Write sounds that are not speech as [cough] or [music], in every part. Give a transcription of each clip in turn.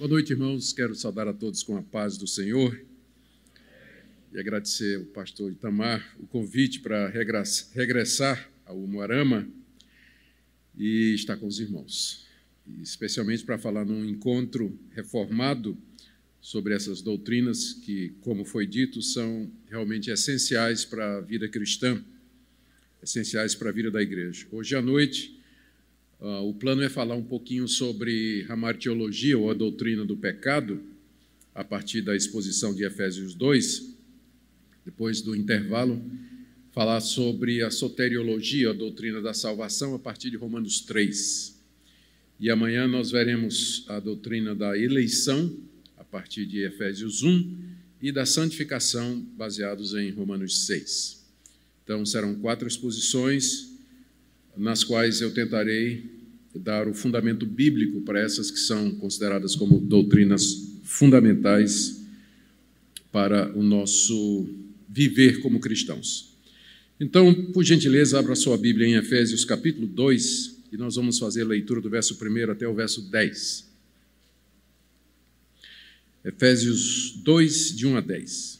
Boa noite, irmãos. Quero saudar a todos com a paz do Senhor e agradecer ao pastor Itamar o convite para regressar ao Moarama e estar com os irmãos, especialmente para falar num encontro reformado sobre essas doutrinas que, como foi dito, são realmente essenciais para a vida cristã, essenciais para a vida da igreja. Hoje à noite Uh, o plano é falar um pouquinho sobre a martiologia ou a doutrina do pecado, a partir da exposição de Efésios 2. Depois do intervalo, falar sobre a soteriologia, a doutrina da salvação, a partir de Romanos 3. E amanhã nós veremos a doutrina da eleição, a partir de Efésios 1, e da santificação, baseados em Romanos 6. Então, serão quatro exposições nas quais eu tentarei dar o fundamento bíblico para essas que são consideradas como doutrinas fundamentais para o nosso viver como cristãos. Então, por gentileza, abra sua Bíblia em Efésios capítulo 2 e nós vamos fazer a leitura do verso 1 até o verso 10. Efésios 2, de 1 a 10.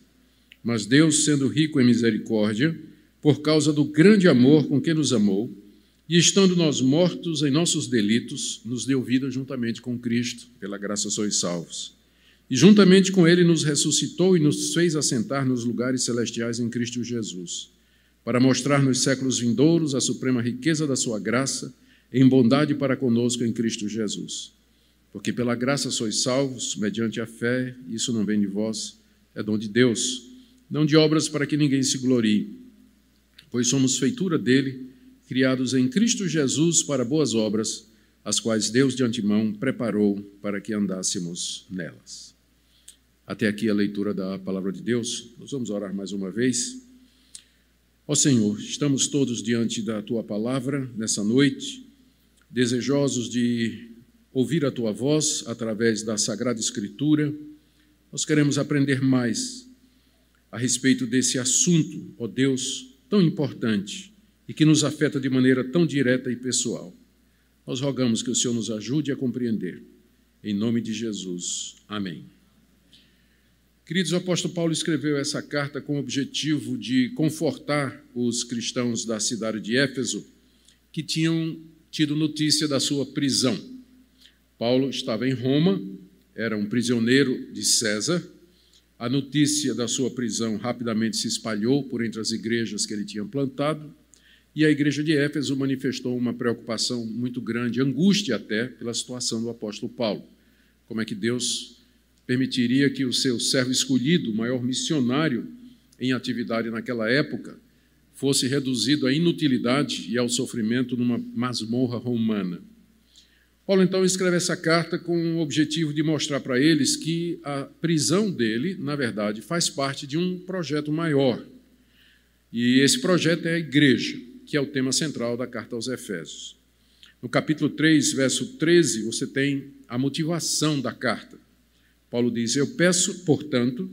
Mas Deus, sendo rico em misericórdia, por causa do grande amor com que nos amou, e estando nós mortos em nossos delitos, nos deu vida juntamente com Cristo, pela graça sois salvos. E juntamente com Ele nos ressuscitou e nos fez assentar nos lugares celestiais em Cristo Jesus, para mostrar nos séculos vindouros a suprema riqueza da Sua graça, em bondade para conosco em Cristo Jesus. Porque pela graça sois salvos, mediante a fé, isso não vem de vós, é dom de Deus não de obras para que ninguém se glorie, pois somos feitura dele, criados em Cristo Jesus para boas obras, as quais Deus de antemão preparou para que andássemos nelas. Até aqui a leitura da palavra de Deus. Nós vamos orar mais uma vez. Ó Senhor, estamos todos diante da tua palavra nessa noite, desejosos de ouvir a tua voz através da sagrada escritura. Nós queremos aprender mais a respeito desse assunto, ó Deus, tão importante e que nos afeta de maneira tão direta e pessoal. Nós rogamos que o Senhor nos ajude a compreender. Em nome de Jesus. Amém. Queridos, o apóstolo Paulo escreveu essa carta com o objetivo de confortar os cristãos da cidade de Éfeso que tinham tido notícia da sua prisão. Paulo estava em Roma, era um prisioneiro de César a notícia da sua prisão rapidamente se espalhou por entre as igrejas que ele tinha plantado, e a igreja de Éfeso manifestou uma preocupação muito grande, angústia até, pela situação do apóstolo Paulo. Como é que Deus permitiria que o seu servo escolhido, o maior missionário em atividade naquela época, fosse reduzido à inutilidade e ao sofrimento numa masmorra romana? Paulo então escreve essa carta com o objetivo de mostrar para eles que a prisão dele, na verdade, faz parte de um projeto maior. E esse projeto é a igreja, que é o tema central da carta aos Efésios. No capítulo 3, verso 13, você tem a motivação da carta. Paulo diz: Eu peço, portanto,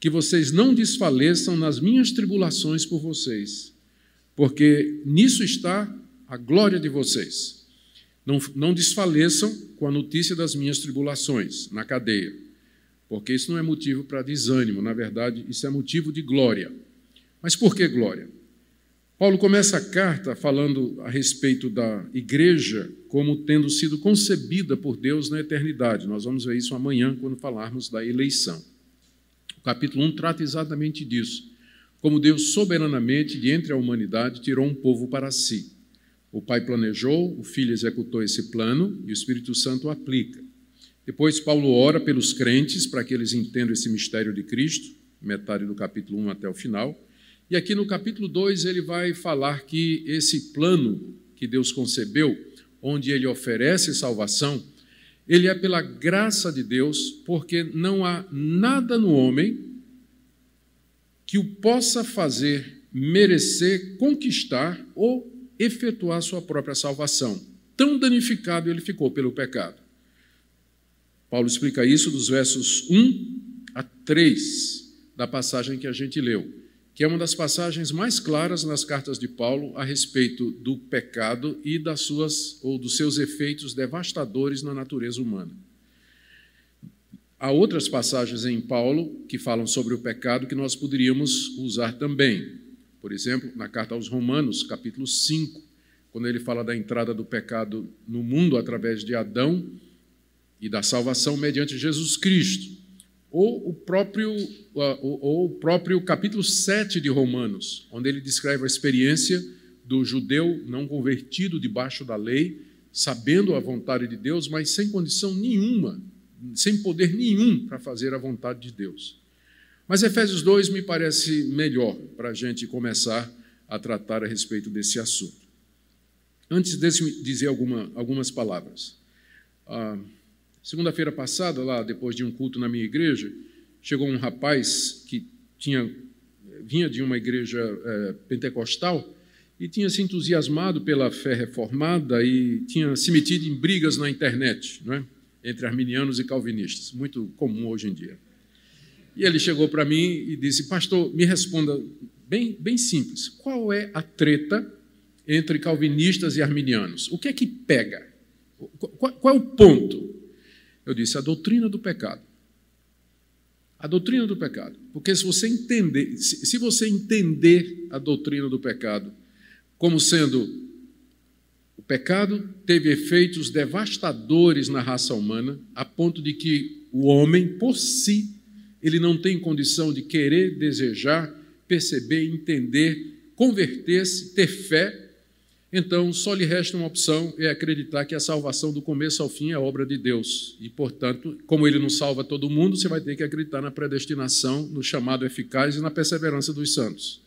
que vocês não desfaleçam nas minhas tribulações por vocês, porque nisso está a glória de vocês. Não, não desfaleçam com a notícia das minhas tribulações na cadeia, porque isso não é motivo para desânimo, na verdade, isso é motivo de glória. Mas por que glória? Paulo começa a carta falando a respeito da igreja como tendo sido concebida por Deus na eternidade. Nós vamos ver isso amanhã quando falarmos da eleição. O capítulo 1 trata exatamente disso. Como Deus soberanamente, de entre a humanidade, tirou um povo para si. O Pai planejou, o Filho executou esse plano e o Espírito Santo aplica. Depois, Paulo ora pelos crentes para que eles entendam esse mistério de Cristo, metade do capítulo 1 até o final. E aqui no capítulo 2 ele vai falar que esse plano que Deus concebeu, onde ele oferece salvação, ele é pela graça de Deus, porque não há nada no homem que o possa fazer merecer, conquistar ou efetuar sua própria salvação. Tão danificado ele ficou pelo pecado. Paulo explica isso dos versos 1 a 3 da passagem que a gente leu que é uma das passagens mais claras nas cartas de Paulo a respeito do pecado e das suas ou dos seus efeitos devastadores na natureza humana. Há outras passagens em Paulo que falam sobre o pecado que nós poderíamos usar também. Por exemplo, na carta aos Romanos, capítulo 5, quando ele fala da entrada do pecado no mundo através de Adão e da salvação mediante Jesus Cristo ou o próprio, ou o próprio capítulo 7 de Romanos, onde ele descreve a experiência do judeu não convertido debaixo da lei, sabendo a vontade de Deus, mas sem condição nenhuma, sem poder nenhum para fazer a vontade de Deus. Mas Efésios 2 me parece melhor para a gente começar a tratar a respeito desse assunto. Antes de dizer alguma, algumas palavras. Ah, Segunda-feira passada, lá depois de um culto na minha igreja, chegou um rapaz que tinha vinha de uma igreja é, pentecostal e tinha se entusiasmado pela fé reformada e tinha se metido em brigas na internet, é? entre arminianos e calvinistas, muito comum hoje em dia. E ele chegou para mim e disse: Pastor, me responda bem, bem simples: qual é a treta entre calvinistas e arminianos? O que é que pega? Qual, qual é o ponto? Eu disse a doutrina do pecado. A doutrina do pecado. Porque se você entender, se você entender a doutrina do pecado como sendo o pecado teve efeitos devastadores na raça humana, a ponto de que o homem, por si, ele não tem condição de querer, desejar, perceber, entender, converter-se, ter fé então só lhe resta uma opção: é acreditar que a salvação do começo ao fim é obra de Deus. E, portanto, como ele não salva todo mundo, você vai ter que acreditar na predestinação, no chamado eficaz e na perseverança dos santos.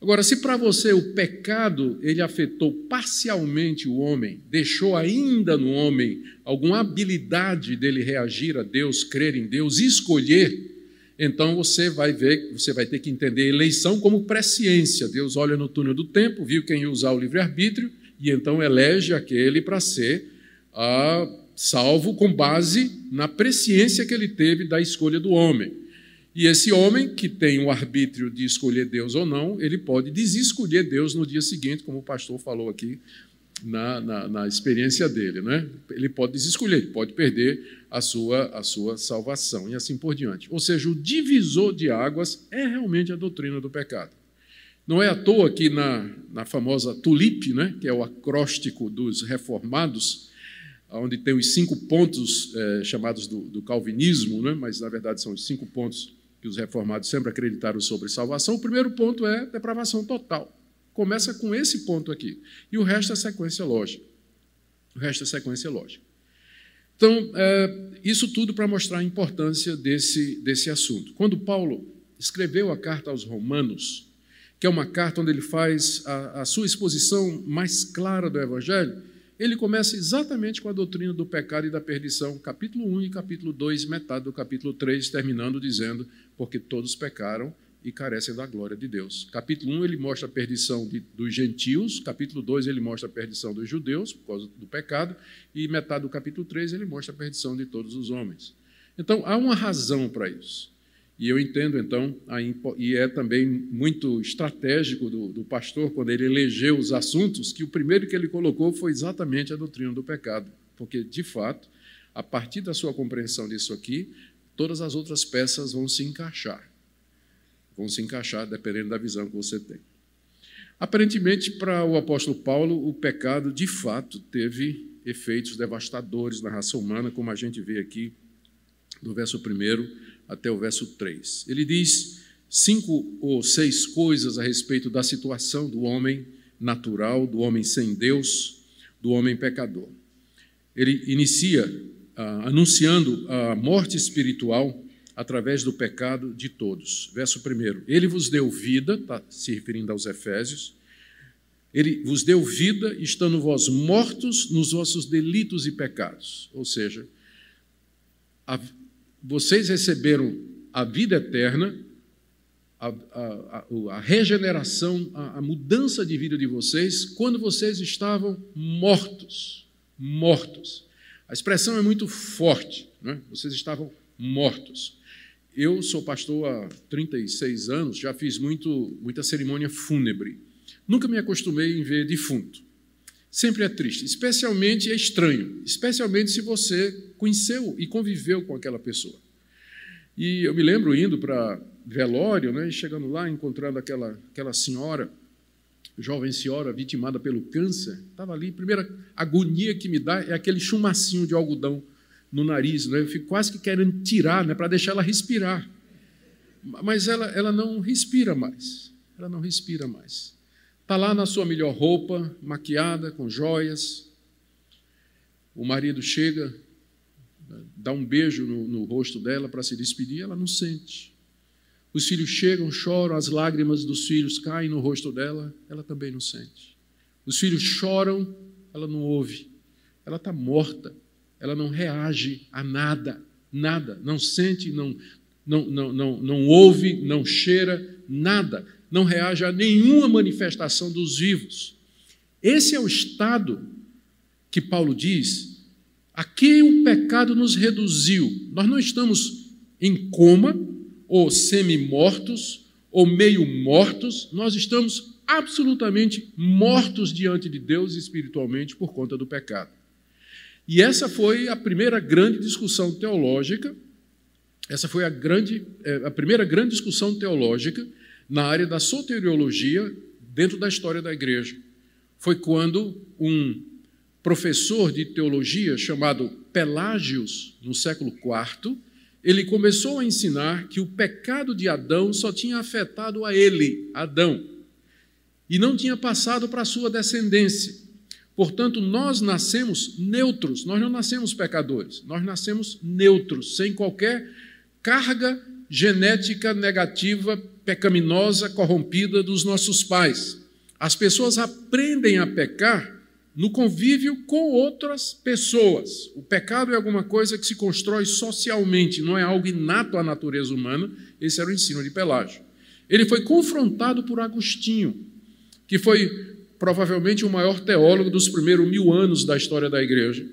Agora, se para você o pecado ele afetou parcialmente o homem, deixou ainda no homem alguma habilidade dele reagir a Deus, crer em Deus, escolher então você vai ver, você vai ter que entender a eleição como presciência. Deus olha no túnel do tempo, viu quem usar o livre-arbítrio e então elege aquele para ser ah, salvo com base na presciência que ele teve da escolha do homem. E esse homem que tem o arbítrio de escolher Deus ou não, ele pode desescolher Deus no dia seguinte, como o pastor falou aqui na, na, na experiência dele. Né? Ele pode desescolher, ele pode perder a sua, a sua salvação e assim por diante. Ou seja, o divisor de águas é realmente a doutrina do pecado. Não é à toa que na, na famosa tulip, né, que é o acróstico dos reformados, onde tem os cinco pontos é, chamados do, do calvinismo, né, mas na verdade são os cinco pontos que os reformados sempre acreditaram sobre salvação. O primeiro ponto é depravação total. Começa com esse ponto aqui. E o resto é sequência lógica. O resto é sequência lógica. Então, é, isso tudo para mostrar a importância desse, desse assunto. Quando Paulo escreveu a carta aos Romanos, que é uma carta onde ele faz a, a sua exposição mais clara do Evangelho, ele começa exatamente com a doutrina do pecado e da perdição, capítulo 1 e capítulo 2, metade do capítulo 3, terminando dizendo: Porque todos pecaram e carecem da glória de Deus. Capítulo 1 ele mostra a perdição de, dos gentios, capítulo 2 ele mostra a perdição dos judeus por causa do pecado, e metade do capítulo 3 ele mostra a perdição de todos os homens. Então há uma razão para isso. E eu entendo, então, a, e é também muito estratégico do, do pastor, quando ele elegeu os assuntos, que o primeiro que ele colocou foi exatamente a doutrina do pecado. Porque, de fato, a partir da sua compreensão disso aqui, todas as outras peças vão se encaixar vão se encaixar dependendo da visão que você tem. Aparentemente, para o apóstolo Paulo, o pecado de fato teve efeitos devastadores na raça humana, como a gente vê aqui do verso 1 até o verso 3. Ele diz cinco ou seis coisas a respeito da situação do homem natural, do homem sem Deus, do homem pecador. Ele inicia ah, anunciando a morte espiritual através do pecado de todos. Verso 1. Ele vos deu vida, está se referindo aos Efésios. Ele vos deu vida, estando vós mortos nos vossos delitos e pecados. Ou seja, a, vocês receberam a vida eterna, a, a, a regeneração, a, mudança de vida de vocês, quando vocês estavam mortos. Mortos. A expressão é muito forte, né? vocês estavam mortos. Eu sou pastor há 36 anos, já fiz muito, muita cerimônia fúnebre. Nunca me acostumei em ver defunto. Sempre é triste, especialmente é estranho, especialmente se você conheceu e conviveu com aquela pessoa. E eu me lembro indo para velório, né, chegando lá, encontrando aquela, aquela senhora, jovem senhora vitimada pelo câncer, estava ali. Primeira agonia que me dá é aquele chumacinho de algodão no nariz, né? eu fico quase que querendo tirar né, para deixar ela respirar. Mas ela, ela não respira mais, ela não respira mais. Está lá na sua melhor roupa, maquiada, com joias. O marido chega, dá um beijo no, no rosto dela para se despedir, ela não sente. Os filhos chegam, choram, as lágrimas dos filhos caem no rosto dela, ela também não sente. Os filhos choram, ela não ouve. Ela está morta, ela não reage a nada, nada, não sente, não, não, não, não, não ouve, não cheira, nada não reage a nenhuma manifestação dos vivos. Esse é o estado que Paulo diz, a que o pecado nos reduziu. Nós não estamos em coma, ou semi-mortos, ou meio mortos, nós estamos absolutamente mortos diante de Deus espiritualmente por conta do pecado. E essa foi a primeira grande discussão teológica, essa foi a, grande, eh, a primeira grande discussão teológica na área da soteriologia dentro da história da igreja. Foi quando um professor de teologia chamado Pelágios, no século IV, ele começou a ensinar que o pecado de Adão só tinha afetado a ele, Adão, e não tinha passado para a sua descendência. Portanto, nós nascemos neutros, nós não nascemos pecadores, nós nascemos neutros, sem qualquer carga genética negativa pecaminosa, corrompida dos nossos pais. As pessoas aprendem a pecar no convívio com outras pessoas. O pecado é alguma coisa que se constrói socialmente, não é algo inato à natureza humana. Esse era o ensino de Pelágio. Ele foi confrontado por Agostinho, que foi provavelmente o maior teólogo dos primeiros mil anos da história da igreja.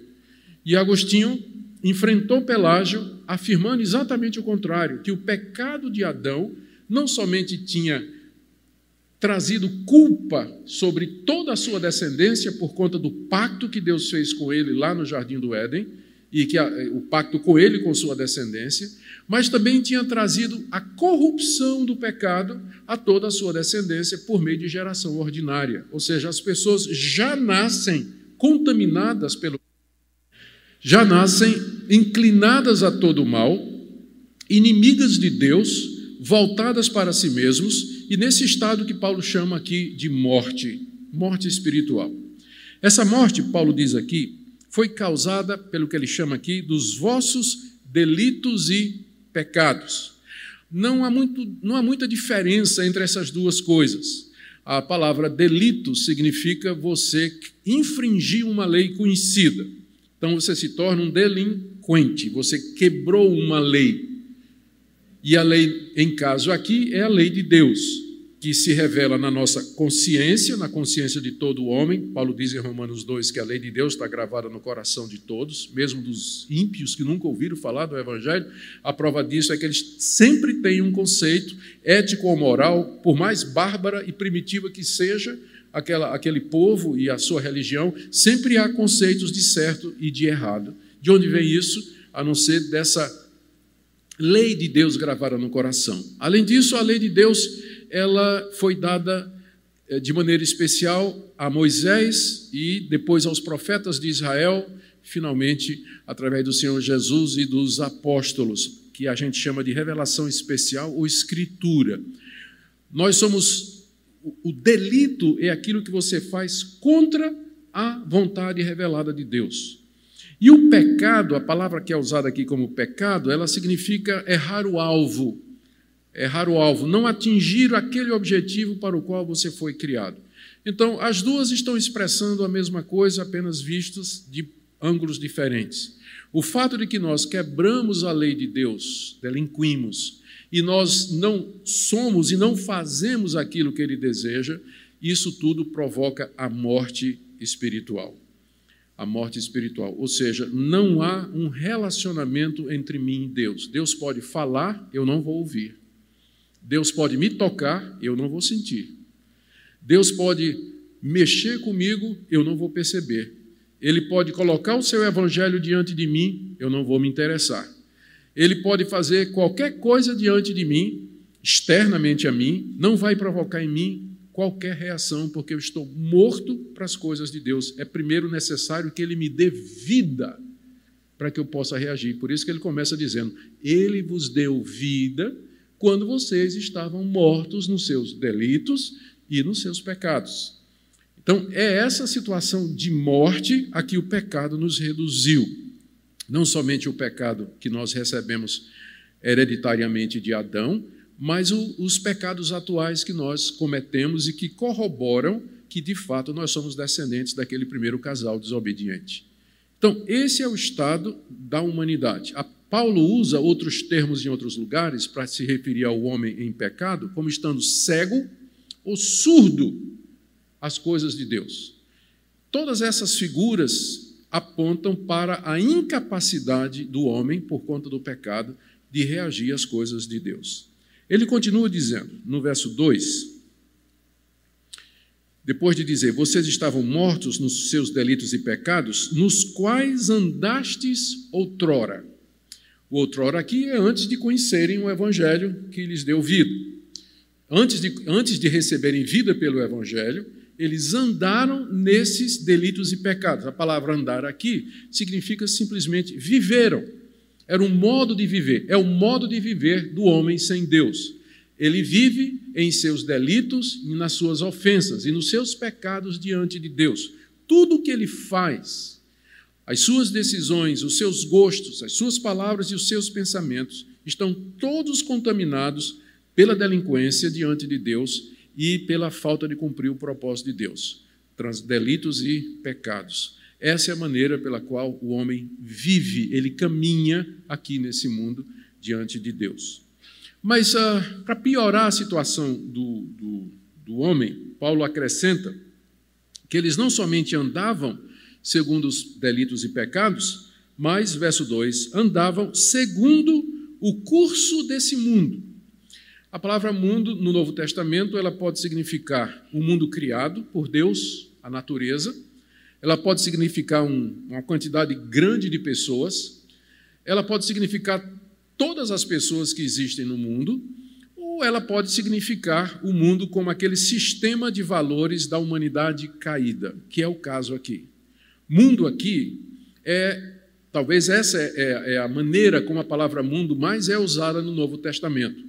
E Agostinho enfrentou Pelágio afirmando exatamente o contrário, que o pecado de Adão não somente tinha trazido culpa sobre toda a sua descendência por conta do pacto que Deus fez com ele lá no jardim do Éden, e que a, o pacto com ele com sua descendência, mas também tinha trazido a corrupção do pecado a toda a sua descendência por meio de geração ordinária. Ou seja, as pessoas já nascem contaminadas pelo já nascem inclinadas a todo mal, inimigas de Deus, voltadas para si mesmos e nesse estado que Paulo chama aqui de morte, morte espiritual. Essa morte, Paulo diz aqui, foi causada pelo que ele chama aqui dos vossos delitos e pecados. Não há, muito, não há muita diferença entre essas duas coisas. A palavra delito significa você infringir uma lei conhecida. Então você se torna um delinquente, você quebrou uma lei. E a lei, em caso aqui, é a lei de Deus, que se revela na nossa consciência, na consciência de todo homem. Paulo diz em Romanos 2 que a lei de Deus está gravada no coração de todos, mesmo dos ímpios que nunca ouviram falar do Evangelho. A prova disso é que eles sempre têm um conceito ético ou moral, por mais bárbara e primitiva que seja aquela, aquele povo e a sua religião, sempre há conceitos de certo e de errado. De onde vem isso? A não ser dessa lei de Deus gravada no coração. Além disso, a lei de Deus ela foi dada eh, de maneira especial a Moisés e depois aos profetas de Israel, finalmente através do Senhor Jesus e dos apóstolos, que a gente chama de revelação especial ou escritura. Nós somos o delito é aquilo que você faz contra a vontade revelada de Deus. E o pecado, a palavra que é usada aqui como pecado, ela significa errar o alvo. Errar o alvo, não atingir aquele objetivo para o qual você foi criado. Então, as duas estão expressando a mesma coisa, apenas vistas de ângulos diferentes. O fato de que nós quebramos a lei de Deus, delinquimos, e nós não somos e não fazemos aquilo que ele deseja, isso tudo provoca a morte espiritual. A morte espiritual. Ou seja, não há um relacionamento entre mim e Deus. Deus pode falar, eu não vou ouvir. Deus pode me tocar, eu não vou sentir. Deus pode mexer comigo, eu não vou perceber. Ele pode colocar o seu evangelho diante de mim, eu não vou me interessar. Ele pode fazer qualquer coisa diante de mim, externamente a mim, não vai provocar em mim qualquer reação, porque eu estou morto para as coisas de Deus. É primeiro necessário que ele me dê vida para que eu possa reagir. Por isso que ele começa dizendo: Ele vos deu vida quando vocês estavam mortos nos seus delitos e nos seus pecados. Então, é essa situação de morte a que o pecado nos reduziu. Não somente o pecado que nós recebemos hereditariamente de Adão, mas o, os pecados atuais que nós cometemos e que corroboram que, de fato, nós somos descendentes daquele primeiro casal desobediente. Então, esse é o estado da humanidade. A Paulo usa outros termos em outros lugares para se referir ao homem em pecado, como estando cego ou surdo as coisas de Deus. Todas essas figuras apontam para a incapacidade do homem, por conta do pecado, de reagir às coisas de Deus. Ele continua dizendo, no verso 2, depois de dizer: Vocês estavam mortos nos seus delitos e pecados, nos quais andastes outrora. O outrora aqui é antes de conhecerem o Evangelho que lhes deu vida. Antes de, antes de receberem vida pelo Evangelho, eles andaram nesses delitos e pecados. A palavra andar aqui significa simplesmente viveram. Era um modo de viver, é o modo de viver do homem sem Deus. Ele vive em seus delitos e nas suas ofensas e nos seus pecados diante de Deus. Tudo o que ele faz, as suas decisões, os seus gostos, as suas palavras e os seus pensamentos estão todos contaminados pela delinquência diante de Deus e pela falta de cumprir o propósito de Deus, delitos e pecados. Essa é a maneira pela qual o homem vive, ele caminha aqui nesse mundo diante de Deus. Mas ah, para piorar a situação do, do, do homem, Paulo acrescenta que eles não somente andavam segundo os delitos e pecados, mas, verso 2, andavam segundo o curso desse mundo a palavra mundo no Novo Testamento, ela pode significar o mundo criado por Deus, a natureza. Ela pode significar um, uma quantidade grande de pessoas. Ela pode significar todas as pessoas que existem no mundo, ou ela pode significar o mundo como aquele sistema de valores da humanidade caída, que é o caso aqui. Mundo aqui é, talvez essa é, é, é a maneira como a palavra mundo mais é usada no Novo Testamento.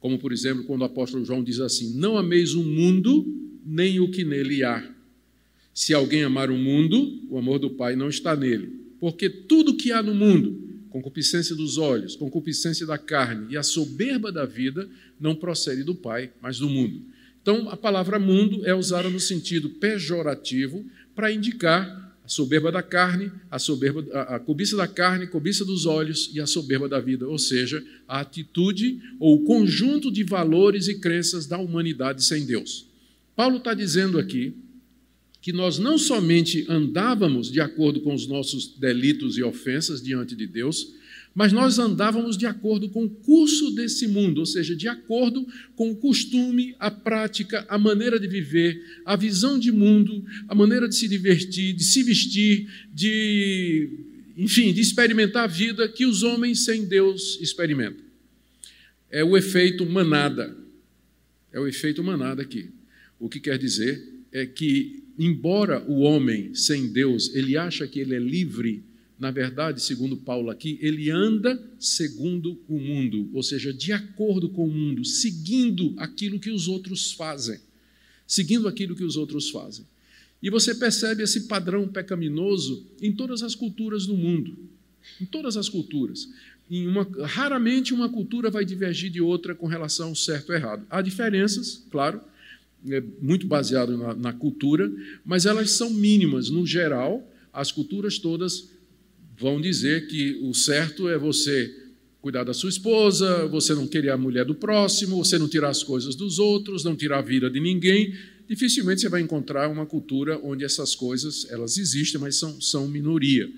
Como, por exemplo, quando o apóstolo João diz assim: Não ameis o mundo, nem o que nele há. Se alguém amar o mundo, o amor do Pai não está nele. Porque tudo que há no mundo, concupiscência dos olhos, concupiscência da carne e a soberba da vida, não procede do Pai, mas do mundo. Então, a palavra mundo é usada no sentido pejorativo para indicar a soberba da carne, a soberba, a, a cobiça da carne, a cobiça dos olhos e a soberba da vida, ou seja, a atitude ou o conjunto de valores e crenças da humanidade sem Deus. Paulo está dizendo aqui que nós não somente andávamos de acordo com os nossos delitos e ofensas diante de Deus, mas nós andávamos de acordo com o curso desse mundo, ou seja, de acordo com o costume, a prática, a maneira de viver, a visão de mundo, a maneira de se divertir, de se vestir, de, enfim, de experimentar a vida que os homens sem Deus experimentam. É o efeito manada. É o efeito manada aqui. O que quer dizer é que, embora o homem sem Deus, ele acha que ele é livre na verdade, segundo Paulo aqui, ele anda segundo o mundo, ou seja, de acordo com o mundo, seguindo aquilo que os outros fazem. Seguindo aquilo que os outros fazem. E você percebe esse padrão pecaminoso em todas as culturas do mundo. Em todas as culturas. Uma, raramente uma cultura vai divergir de outra com relação ao certo ou errado. Há diferenças, claro, é muito baseado na, na cultura, mas elas são mínimas no geral as culturas todas vão dizer que o certo é você cuidar da sua esposa, você não querer a mulher do próximo, você não tirar as coisas dos outros, não tirar a vida de ninguém. Dificilmente você vai encontrar uma cultura onde essas coisas elas existem, mas são, são minoria.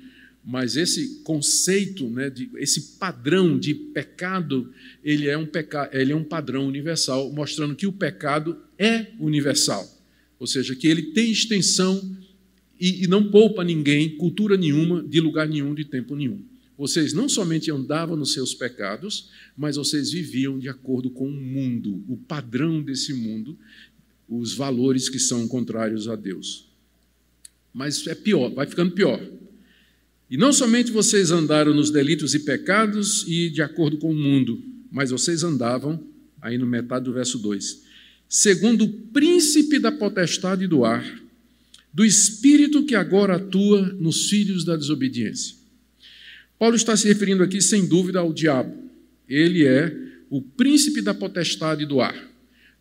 Mas esse conceito, né, de, esse padrão de pecado, ele é, um peca, ele é um padrão universal, mostrando que o pecado é universal. Ou seja, que ele tem extensão e, e não poupa ninguém, cultura nenhuma, de lugar nenhum, de tempo nenhum. Vocês não somente andavam nos seus pecados, mas vocês viviam de acordo com o mundo, o padrão desse mundo, os valores que são contrários a Deus. Mas é pior, vai ficando pior. E não somente vocês andaram nos delitos e pecados e de acordo com o mundo, mas vocês andavam, aí no metade do verso 2, segundo o príncipe da potestade do ar, do espírito que agora atua nos filhos da desobediência. Paulo está se referindo aqui, sem dúvida, ao diabo. Ele é o príncipe da potestade do ar.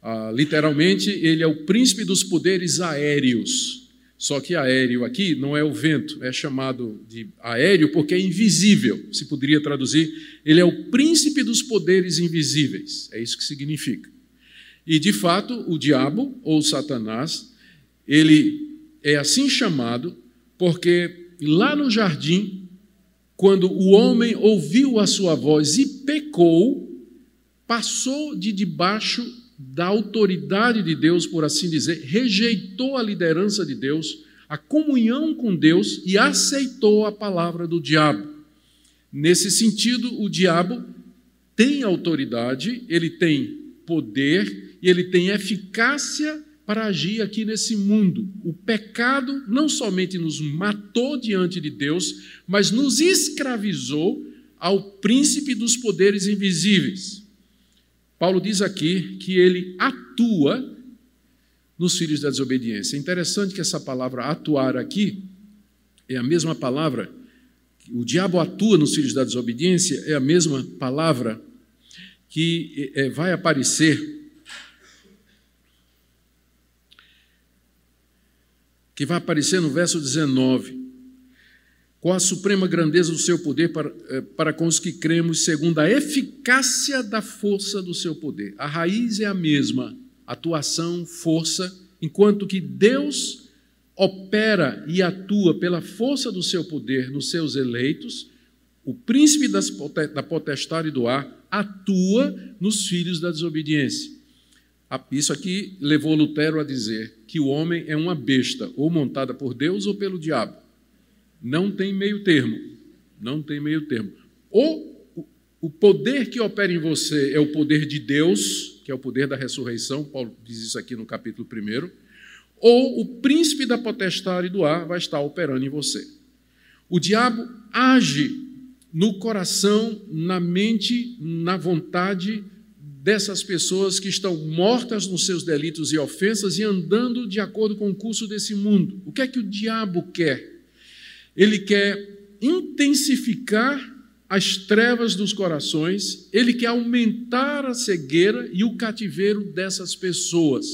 Ah, literalmente, ele é o príncipe dos poderes aéreos. Só que aéreo aqui não é o vento, é chamado de aéreo porque é invisível. Se poderia traduzir, ele é o príncipe dos poderes invisíveis. É isso que significa. E de fato, o diabo ou Satanás, ele é assim chamado porque lá no jardim, quando o homem ouviu a sua voz e pecou, passou de debaixo da autoridade de Deus, por assim dizer, rejeitou a liderança de Deus, a comunhão com Deus e aceitou a palavra do diabo. Nesse sentido, o diabo tem autoridade, ele tem poder e ele tem eficácia para agir aqui nesse mundo. O pecado não somente nos matou diante de Deus, mas nos escravizou ao príncipe dos poderes invisíveis. Paulo diz aqui que ele atua nos filhos da desobediência. É interessante que essa palavra atuar aqui é a mesma palavra, o diabo atua nos filhos da desobediência, é a mesma palavra que é, vai aparecer que vai aparecer no verso 19 com a suprema grandeza do seu poder para, eh, para com os que cremos, segundo a eficácia da força do seu poder. A raiz é a mesma, atuação, força, enquanto que Deus opera e atua pela força do seu poder nos seus eleitos, o príncipe das, da potestade do ar atua nos filhos da desobediência. Isso aqui levou Lutero a dizer que o homem é uma besta, ou montada por Deus ou pelo diabo. Não tem meio termo. Não tem meio termo. Ou o poder que opera em você é o poder de Deus, que é o poder da ressurreição, Paulo diz isso aqui no capítulo 1, ou o príncipe da potestade do ar vai estar operando em você. O diabo age no coração, na mente, na vontade dessas pessoas que estão mortas nos seus delitos e ofensas e andando de acordo com o curso desse mundo. O que é que o diabo quer? Ele quer intensificar as trevas dos corações, ele quer aumentar a cegueira e o cativeiro dessas pessoas,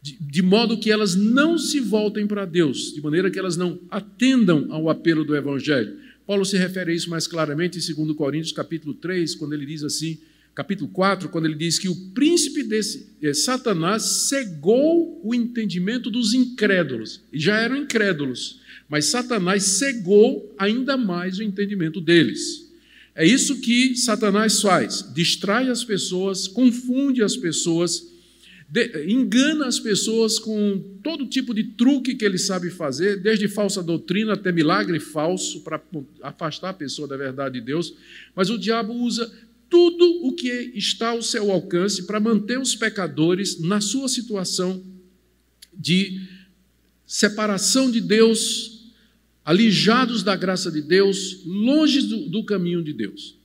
de, de modo que elas não se voltem para Deus, de maneira que elas não atendam ao apelo do Evangelho. Paulo se refere a isso mais claramente em 2 Coríntios capítulo 3, quando ele diz assim, capítulo 4, quando ele diz que o príncipe desse eh, Satanás cegou o entendimento dos incrédulos, e já eram incrédulos, mas Satanás cegou ainda mais o entendimento deles. É isso que Satanás faz: distrai as pessoas, confunde as pessoas, de, engana as pessoas com todo tipo de truque que ele sabe fazer, desde falsa doutrina até milagre falso, para afastar a pessoa da verdade de Deus. Mas o diabo usa tudo o que está ao seu alcance para manter os pecadores na sua situação de separação de Deus, alijados da graça de Deus, longe do, do caminho de Deus.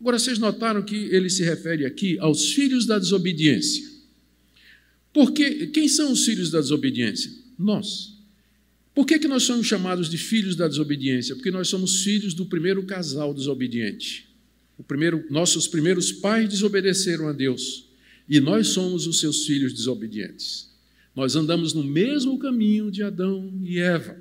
Agora, vocês notaram que ele se refere aqui aos filhos da desobediência. Porque quem são os filhos da desobediência? Nós. Por que, que nós somos chamados de filhos da desobediência? Porque nós somos filhos do primeiro casal desobediente. O primeiro, nossos primeiros pais desobedeceram a Deus e nós somos os seus filhos desobedientes. Nós andamos no mesmo caminho de Adão e Eva.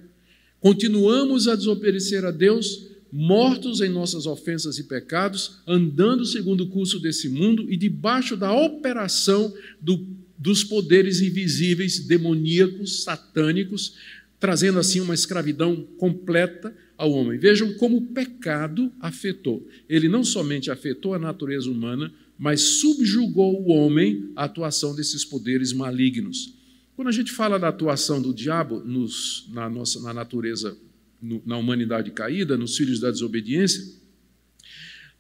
Continuamos a desobedecer a Deus, mortos em nossas ofensas e pecados, andando segundo o curso desse mundo e debaixo da operação do, dos poderes invisíveis, demoníacos, satânicos, trazendo assim uma escravidão completa ao homem. Vejam como o pecado afetou. Ele não somente afetou a natureza humana, mas subjugou o homem à atuação desses poderes malignos. Quando a gente fala da atuação do diabo nos, na, nossa, na natureza, no, na humanidade caída, nos filhos da desobediência,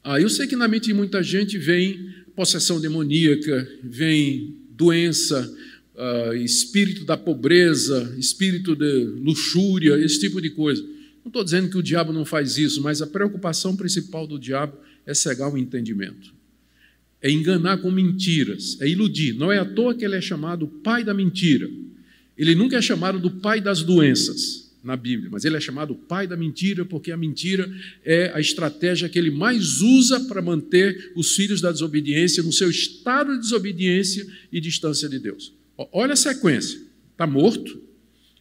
ah, eu sei que na mente de muita gente vem possessão demoníaca, vem doença, uh, espírito da pobreza, espírito de luxúria, esse tipo de coisa. Não estou dizendo que o diabo não faz isso, mas a preocupação principal do diabo é cegar o entendimento, é enganar com mentiras, é iludir. Não é à toa que ele é chamado pai da mentira. Ele nunca é chamado do pai das doenças na Bíblia, mas ele é chamado pai da mentira porque a mentira é a estratégia que ele mais usa para manter os filhos da desobediência no seu estado de desobediência e distância de Deus. Olha a sequência: está morto,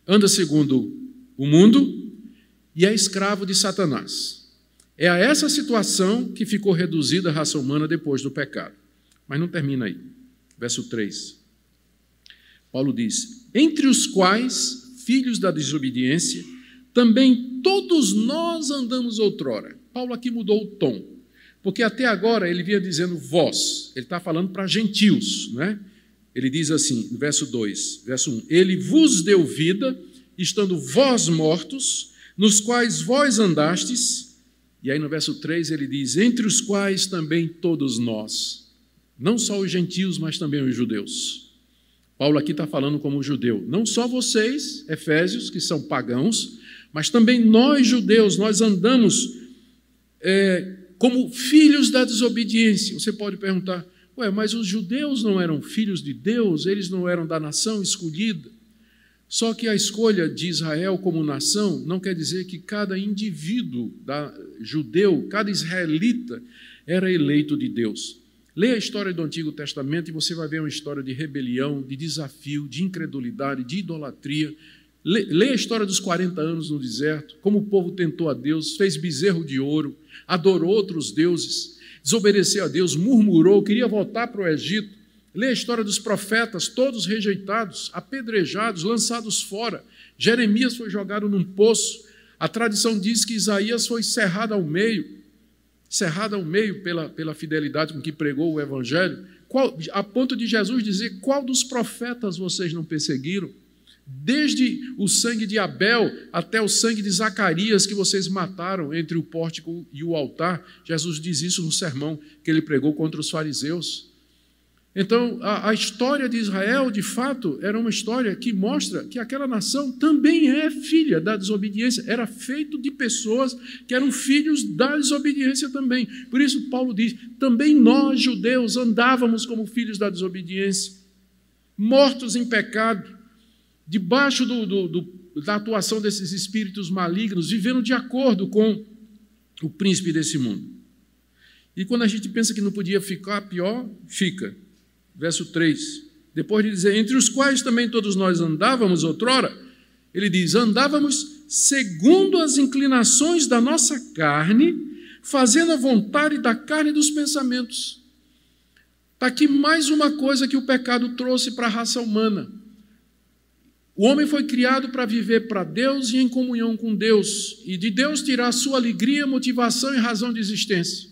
anda segundo o mundo e é escravo de Satanás. É a essa situação que ficou reduzida a raça humana depois do pecado. Mas não termina aí. Verso 3. Paulo diz: Entre os quais, filhos da desobediência, também todos nós andamos outrora. Paulo aqui mudou o tom, porque até agora ele vinha dizendo vós, ele está falando para gentios, né? Ele diz assim, no verso 2, verso 1: Ele vos deu vida, estando vós mortos, nos quais vós andastes. E aí no verso 3 ele diz: Entre os quais também todos nós, não só os gentios, mas também os judeus. Paulo aqui está falando como judeu, não só vocês, Efésios, que são pagãos, mas também nós, judeus, nós andamos é, como filhos da desobediência. Você pode perguntar, Ué, mas os judeus não eram filhos de Deus, eles não eram da nação escolhida. Só que a escolha de Israel como nação não quer dizer que cada indivíduo da, judeu, cada israelita, era eleito de Deus. Leia a história do Antigo Testamento e você vai ver uma história de rebelião, de desafio, de incredulidade, de idolatria. Leia a história dos 40 anos no deserto, como o povo tentou a Deus, fez bezerro de ouro, adorou outros deuses desobedeceu a Deus, murmurou, queria voltar para o Egito. Lê a história dos profetas, todos rejeitados, apedrejados, lançados fora. Jeremias foi jogado num poço. A tradição diz que Isaías foi cerrado ao meio, cerrado ao meio pela, pela fidelidade com que pregou o Evangelho, qual, a ponto de Jesus dizer: Qual dos profetas vocês não perseguiram? Desde o sangue de Abel até o sangue de Zacarias que vocês mataram entre o pórtico e o altar. Jesus diz isso no sermão que ele pregou contra os fariseus. Então, a, a, história de Israel, de fato, era uma história que mostra que aquela nação também é filha da desobediência. Era feito de pessoas que eram filhos da desobediência também. Por isso, Paulo diz: também nós, judeus, andávamos como filhos da desobediência, mortos em pecado debaixo do, do, do, da atuação desses espíritos malignos, vivendo de acordo com o príncipe desse mundo. E quando a gente pensa que não podia ficar pior, fica. Verso 3. Depois de dizer, entre os quais também todos nós andávamos outrora, ele diz: andávamos segundo as inclinações da nossa carne, fazendo a vontade da carne e dos pensamentos. Está aqui mais uma coisa que o pecado trouxe para a raça humana o homem foi criado para viver para Deus e em comunhão com Deus, e de Deus tirar sua alegria, motivação e razão de existência.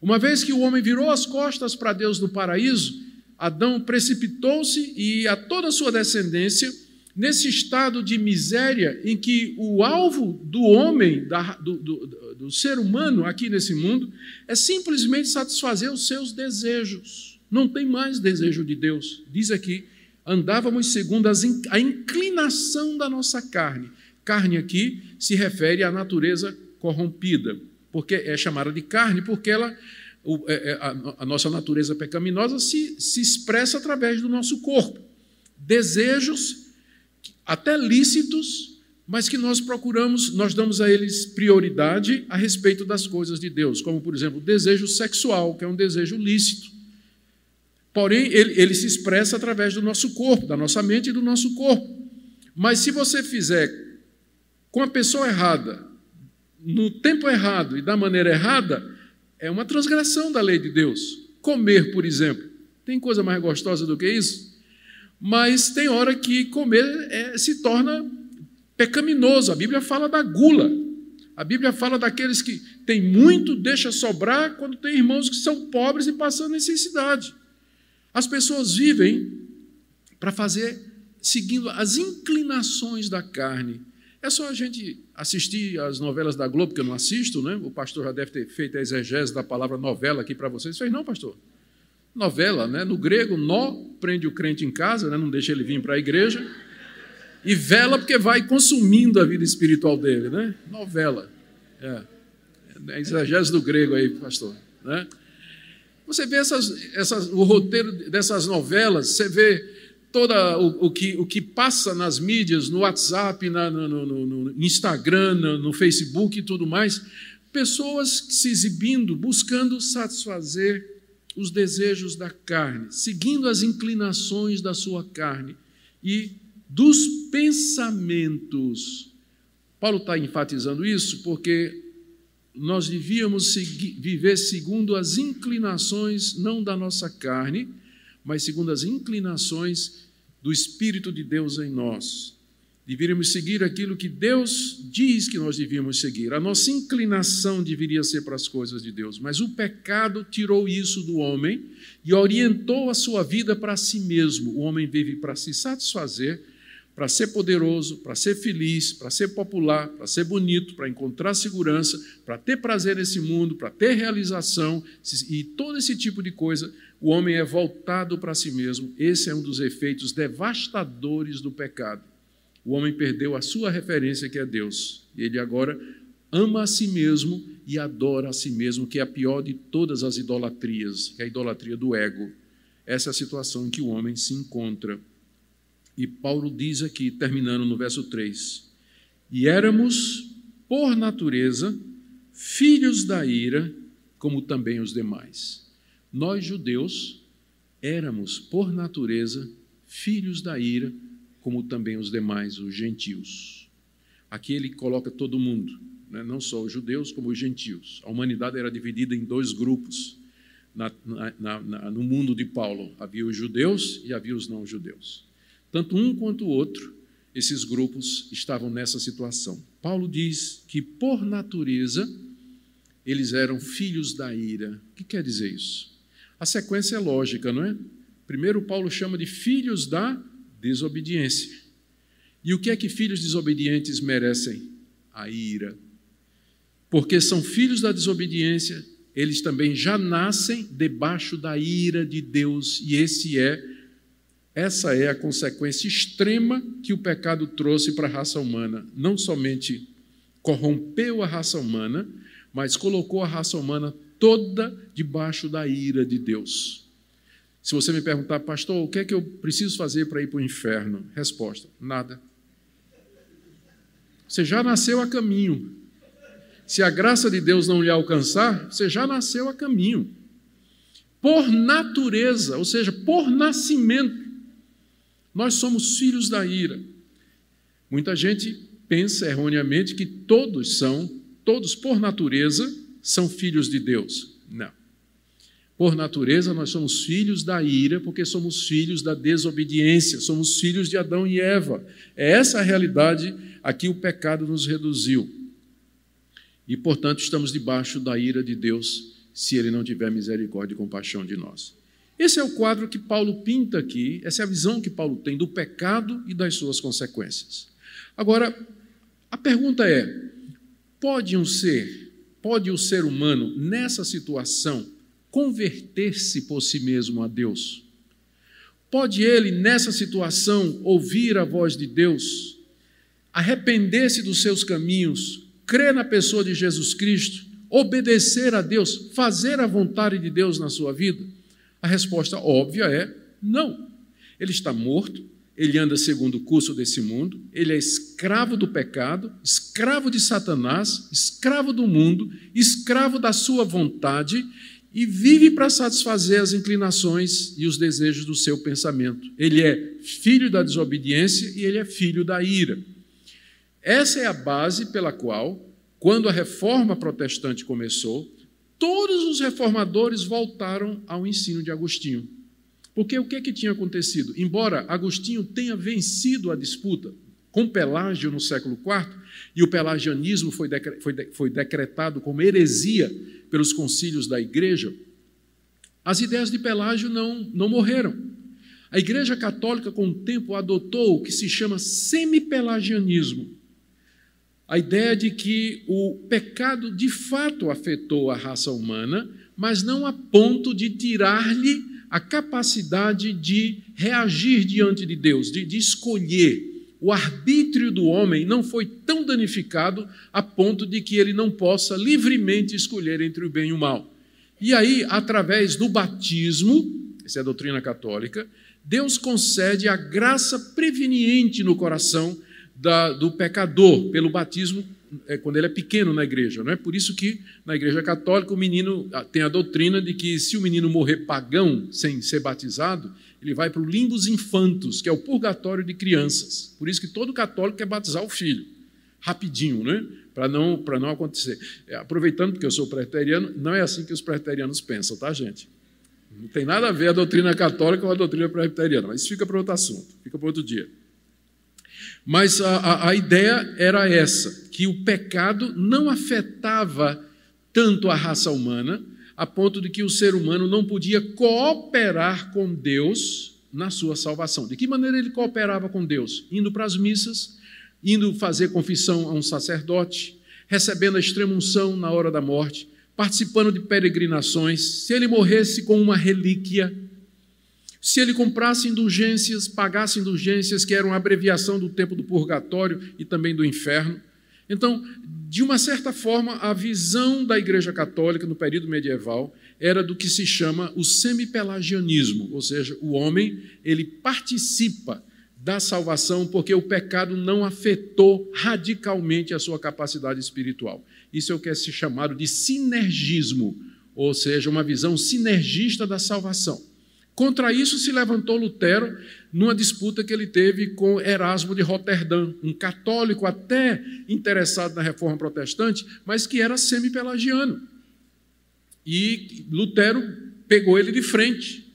Uma vez que o homem virou as costas para Deus no paraíso, Adão precipitou-se e a toda a sua descendência nesse estado de miséria em que o alvo do homem, da, do, do, do ser humano aqui nesse mundo, é simplesmente satisfazer os seus desejos. Não tem mais desejo de Deus. Diz aqui andávamos segundo a inclinação da nossa carne. Carne aqui se refere à natureza corrompida, porque é chamada de carne porque ela a nossa natureza pecaminosa se, se expressa através do nosso corpo. Desejos, até lícitos, mas que nós procuramos, nós damos a eles prioridade a respeito das coisas de Deus, como, por exemplo, o desejo sexual, que é um desejo lícito. Porém, ele, ele se expressa através do nosso corpo, da nossa mente e do nosso corpo. Mas se você fizer com a pessoa errada, no tempo errado e da maneira errada, é uma transgressão da lei de Deus. Comer, por exemplo. Tem coisa mais gostosa do que isso? Mas tem hora que comer é, se torna pecaminoso. A Bíblia fala da gula. A Bíblia fala daqueles que têm muito, deixa sobrar, quando tem irmãos que são pobres e passando necessidade. As pessoas vivem para fazer, seguindo as inclinações da carne. É só a gente assistir as novelas da Globo, que eu não assisto, né? O pastor já deve ter feito a exegese da palavra novela aqui para vocês. Fez não, pastor? Novela, né? No grego, nó prende o crente em casa, né? não deixa ele vir para a igreja. E vela porque vai consumindo a vida espiritual dele, né? Novela. É. É exegese do grego aí, pastor. Né? Você vê essas, essas, o roteiro dessas novelas, você vê todo o, o, que, o que passa nas mídias, no WhatsApp, na, no, no, no, Instagram, no, no Facebook e tudo mais, pessoas se exibindo, buscando satisfazer os desejos da carne, seguindo as inclinações da sua carne e dos pensamentos. Paulo está enfatizando isso porque nós devíamos seguir, viver segundo as inclinações, não da nossa carne, mas segundo as inclinações do Espírito de Deus em nós. Deveríamos seguir aquilo que Deus diz que nós devíamos seguir. A nossa inclinação deveria ser para as coisas de Deus, mas o pecado tirou isso do homem e orientou a sua vida para si mesmo. O homem vive para se satisfazer, para ser poderoso, para ser feliz, para ser popular, para ser bonito, para encontrar segurança, para ter prazer nesse mundo, para ter realização e todo esse tipo de coisa o homem é voltado para si mesmo. Esse é um dos efeitos devastadores do pecado. O homem perdeu a sua referência, que é Deus. Ele agora ama a si mesmo e adora a si mesmo, que é a pior de todas as idolatrias, que é a idolatria do ego. Essa é a situação em que o homem se encontra. E Paulo diz aqui, terminando no verso 3: E éramos, por natureza, filhos da ira, como também os demais. Nós, judeus, éramos, por natureza, filhos da ira, como também os demais, os gentios. Aqui ele coloca todo mundo, né? não só os judeus, como os gentios. A humanidade era dividida em dois grupos na, na, na, no mundo de Paulo: havia os judeus e havia os não-judeus. Tanto um quanto o outro, esses grupos estavam nessa situação. Paulo diz que, por natureza, eles eram filhos da ira. O que quer dizer isso? A sequência é lógica, não é? Primeiro, Paulo chama de filhos da desobediência. E o que é que filhos desobedientes merecem? A ira. Porque são filhos da desobediência, eles também já nascem debaixo da ira de Deus, e esse é essa é a consequência extrema que o pecado trouxe para a raça humana. Não somente corrompeu a raça humana, mas colocou a raça humana toda debaixo da ira de Deus. Se você me perguntar, pastor, o que é que eu preciso fazer para ir para o inferno? Resposta: nada. Você já nasceu a caminho. Se a graça de Deus não lhe alcançar, você já nasceu a caminho. Por natureza, ou seja, por nascimento, nós somos filhos da ira. Muita gente pensa erroneamente que todos são, todos por natureza, são filhos de Deus. Não. Por natureza, nós somos filhos da ira, porque somos filhos da desobediência, somos filhos de Adão e Eva. É essa a realidade a que o pecado nos reduziu. E, portanto, estamos debaixo da ira de Deus se ele não tiver misericórdia e compaixão de nós. Esse é o quadro que Paulo pinta aqui, essa é a visão que Paulo tem do pecado e das suas consequências. Agora, a pergunta é: pode um ser Pode o ser humano, nessa situação, converter-se por si mesmo a Deus? Pode ele, nessa situação, ouvir a voz de Deus, arrepender-se dos seus caminhos, crer na pessoa de Jesus Cristo, obedecer a Deus, fazer a vontade de Deus na sua vida? A resposta óbvia é não. Ele está morto, ele anda segundo o curso desse mundo, ele é escravo do pecado, escravo de Satanás, escravo do mundo, escravo da sua vontade e vive para satisfazer as inclinações e os desejos do seu pensamento. Ele é filho da desobediência e ele é filho da ira. Essa é a base pela qual, quando a reforma protestante começou, todos os reformadores voltaram ao ensino de Agostinho. Porque o que, é que tinha acontecido? Embora Agostinho tenha vencido a disputa com Pelágio no século IV, e o pelagianismo foi, foi, decretado como heresia pelos concílios da igreja, as ideias de Pelágio não, não morreram. A Igreja Católica, com o tempo, adotou o que se chama semipelagianismo. A ideia de que o pecado de fato afetou a raça humana, mas não a ponto de tirar-lhe a capacidade de reagir diante de Deus, de, de escolher. O arbítrio do homem não foi tão danificado a ponto de que ele não possa livremente escolher entre o bem e o mal. E aí, através do batismo, essa é a doutrina católica, Deus concede a graça preveniente no coração da, do pecador pelo batismo é, quando ele é pequeno na igreja. Não é por isso que na igreja católica o menino ah, tem a doutrina de que se o menino morrer pagão sem ser batizado, ele vai para o limbus infantos, que é o purgatório de crianças. Por isso que todo católico quer batizar o filho, rapidinho, né? para não, para não acontecer. É, aproveitando que eu sou presbiteriano, não é assim que os presbiterianos pensam, tá, gente? Não tem nada a ver a doutrina católica com a doutrina presbiteriana, mas fica para outro assunto, fica para outro dia. Mas a, a, a ideia era essa, que o pecado não afetava tanto a raça humana, a ponto de que o ser humano não podia cooperar com Deus na sua salvação. De que maneira ele cooperava com Deus? Indo para as missas, indo fazer confissão a um sacerdote, recebendo a extrema unção na hora da morte, participando de peregrinações. Se ele morresse com uma relíquia, se ele comprasse indulgências, pagasse indulgências, que eram abreviação do tempo do purgatório e também do inferno. Então, de uma certa forma, a visão da Igreja Católica no período medieval era do que se chama o semipelagianismo, ou seja, o homem ele participa da salvação porque o pecado não afetou radicalmente a sua capacidade espiritual. Isso é o que é se chamado de sinergismo, ou seja, uma visão sinergista da salvação. Contra isso se levantou Lutero numa disputa que ele teve com Erasmo de Roterdã, um católico até interessado na reforma protestante, mas que era semi-pelagiano. E Lutero pegou ele de frente.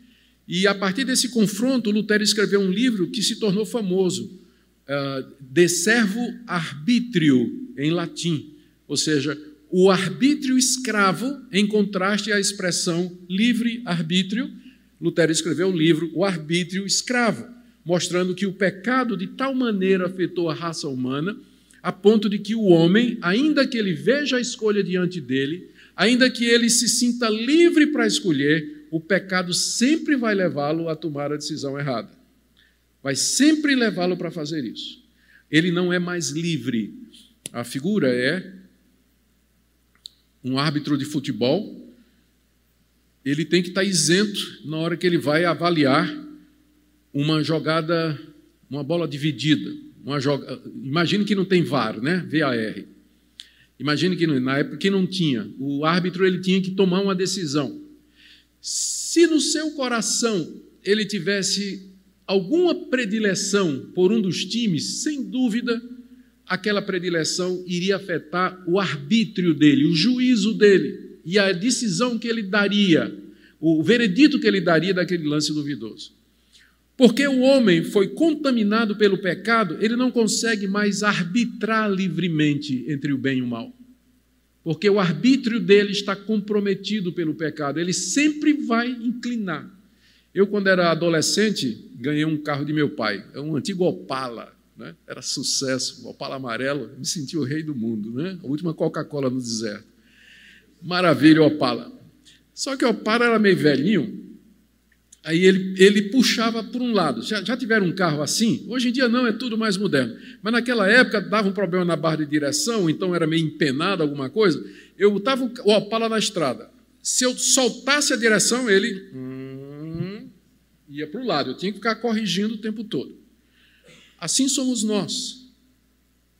E a partir desse confronto, Lutero escreveu um livro que se tornou famoso, uh, De Servo Arbítrio, em latim, ou seja, o arbítrio escravo, em contraste à expressão livre-arbítrio, Lutero escreveu o livro O Arbítrio Escravo, mostrando que o pecado de tal maneira afetou a raça humana, a ponto de que o homem, ainda que ele veja a escolha diante dele, ainda que ele se sinta livre para escolher, o pecado sempre vai levá-lo a tomar a decisão errada. Vai sempre levá-lo para fazer isso. Ele não é mais livre. A figura é um árbitro de futebol ele tem que estar isento na hora que ele vai avaliar uma jogada, uma bola dividida. Uma joga... Imagine que não tem VAR, né? VAR. Imagine que na época que não tinha, o árbitro ele tinha que tomar uma decisão. Se no seu coração ele tivesse alguma predileção por um dos times, sem dúvida, aquela predileção iria afetar o arbítrio dele, o juízo dele e a decisão que ele daria, o veredito que ele daria daquele lance duvidoso. Porque o homem foi contaminado pelo pecado, ele não consegue mais arbitrar livremente entre o bem e o mal. Porque o arbítrio dele está comprometido pelo pecado, ele sempre vai inclinar. Eu, quando era adolescente, ganhei um carro de meu pai, é um antigo Opala, né? era sucesso, Opala amarelo, me senti o rei do mundo, né? a última Coca-Cola no deserto. Maravilha, Opala. Só que o Opala era meio velhinho, aí ele, ele puxava por um lado. Já, já tiveram um carro assim? Hoje em dia não, é tudo mais moderno. Mas naquela época dava um problema na barra de direção, então era meio empenado alguma coisa. Eu botava o Opala na estrada. Se eu soltasse a direção, ele hum, ia para o lado. Eu tinha que ficar corrigindo o tempo todo. Assim somos nós,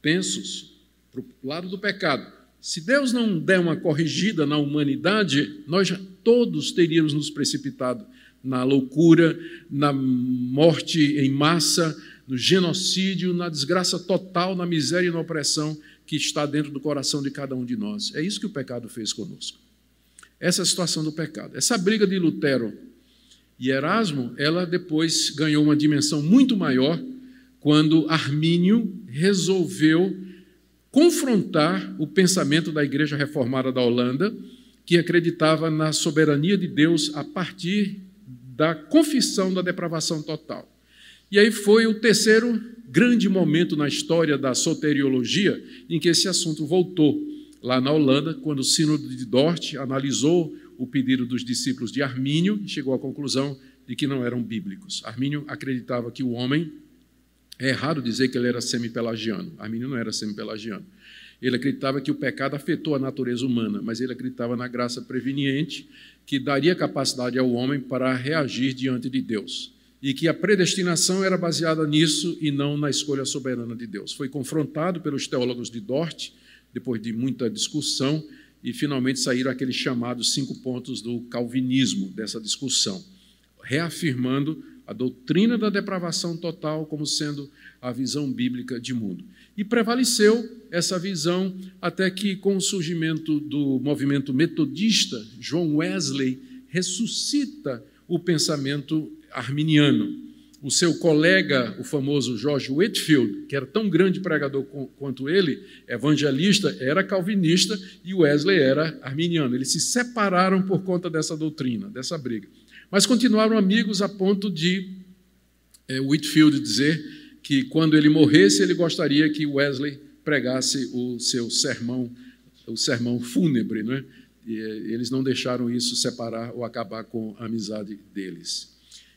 pensos para o lado do pecado. Se Deus não der uma corrigida na humanidade, nós todos teríamos nos precipitado na loucura, na morte em massa, no genocídio, na desgraça total, na miséria e na opressão que está dentro do coração de cada um de nós. É isso que o pecado fez conosco. Essa é a situação do pecado. Essa briga de Lutero e Erasmo, ela depois ganhou uma dimensão muito maior quando Armínio resolveu confrontar o pensamento da Igreja Reformada da Holanda, que acreditava na soberania de Deus a partir da confissão da depravação total. E aí foi o terceiro grande momento na história da soteriologia em que esse assunto voltou, lá na Holanda, quando o Sínodo de Dort analisou o pedido dos discípulos de Armínio e chegou à conclusão de que não eram bíblicos. Armínio acreditava que o homem, é errado dizer que ele era semi-pelagiano, Armínio não era semi-pelagiano. Ele acreditava que o pecado afetou a natureza humana, mas ele acreditava na graça preveniente que daria capacidade ao homem para reagir diante de Deus e que a predestinação era baseada nisso e não na escolha soberana de Deus. Foi confrontado pelos teólogos de Dort, depois de muita discussão, e finalmente saíram aqueles chamados cinco pontos do calvinismo dessa discussão, reafirmando a doutrina da depravação total como sendo a visão bíblica de mundo. E prevaleceu essa visão até que, com o surgimento do movimento metodista, John Wesley ressuscita o pensamento arminiano. O seu colega, o famoso George Whitfield, que era tão grande pregador quanto ele, evangelista, era calvinista e Wesley era arminiano. Eles se separaram por conta dessa doutrina, dessa briga. Mas continuaram amigos a ponto de é, Whitfield dizer que quando ele morresse, ele gostaria que Wesley pregasse o seu sermão, o sermão fúnebre, né? E, eh, eles não deixaram isso separar ou acabar com a amizade deles.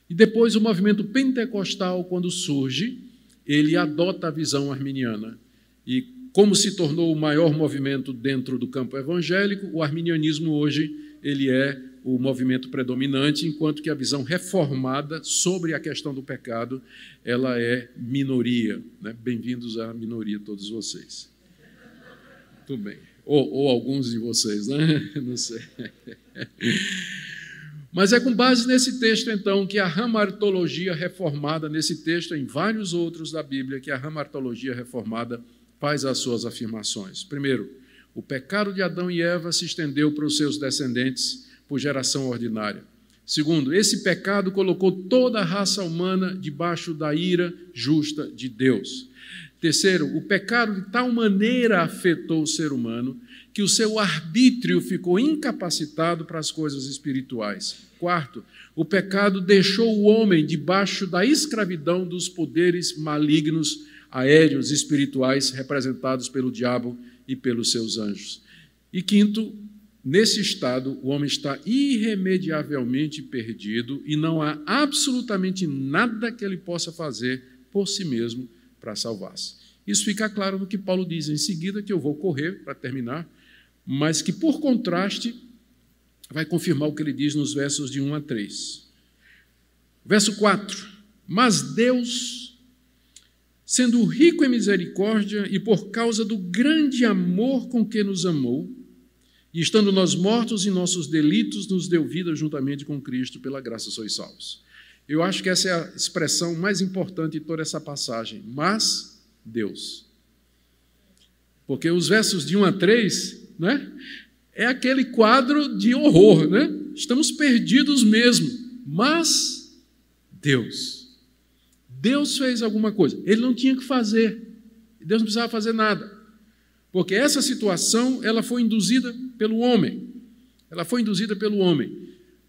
E depois o movimento pentecostal, quando surge, ele adota a visão arminiana. E como se tornou o maior movimento dentro do campo evangélico, o arminianismo hoje ele é o movimento predominante, enquanto que a visão reformada sobre a questão do pecado, ela é minoria. Né? Bem-vindos à minoria todos vocês. Tudo bem. Ou, ou alguns de vocês, né? [laughs] Não sei. Mas é com base nesse texto, então, que a ramartologia reformada, nesse texto, em vários outros da Bíblia, que a ramartologia reformada faz as suas afirmações. Primeiro, o pecado de Adão e Eva se estendeu para os seus descendentes por geração ordinária. Segundo, esse pecado colocou toda a raça humana debaixo da ira justa de Deus. Terceiro, o pecado de tal maneira afetou o ser humano que o seu arbítrio ficou incapacitado para as coisas espirituais. Quarto, o pecado deixou o homem debaixo da escravidão dos poderes malignos aéreos espirituais representados pelo diabo e pelos seus anjos. E quinto, nesse estado, o homem está irremediavelmente perdido e não há absolutamente nada que ele possa fazer por si mesmo para salvar-se. Isso fica claro no que Paulo diz em seguida, que eu vou correr para terminar, mas que, por contraste, vai confirmar o que ele diz nos versos de 1 a 3. Verso 4: Mas Deus, sendo rico em misericórdia e por causa do grande amor com que nos amou, e estando nós mortos em nossos delitos, nos deu vida juntamente com Cristo, pela graça sois salvos. Eu acho que essa é a expressão mais importante de toda essa passagem. Mas Deus. Porque os versos de 1 a 3, né? É aquele quadro de horror, né? Estamos perdidos mesmo, mas Deus. Deus fez alguma coisa. Ele não tinha que fazer. Deus não precisava fazer nada. Porque essa situação, ela foi induzida pelo homem. Ela foi induzida pelo homem.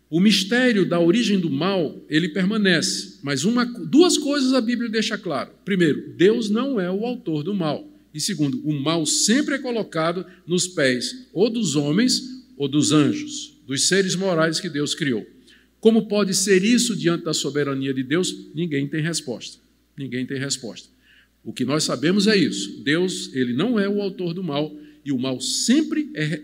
O mistério da origem do mal, ele permanece, mas uma, duas coisas a Bíblia deixa claro. Primeiro, Deus não é o autor do mal. E segundo, o mal sempre é colocado nos pés ou dos homens ou dos anjos, dos seres morais que Deus criou. Como pode ser isso diante da soberania de Deus? Ninguém tem resposta. Ninguém tem resposta. O que nós sabemos é isso. Deus, ele não é o autor do mal e o mal sempre é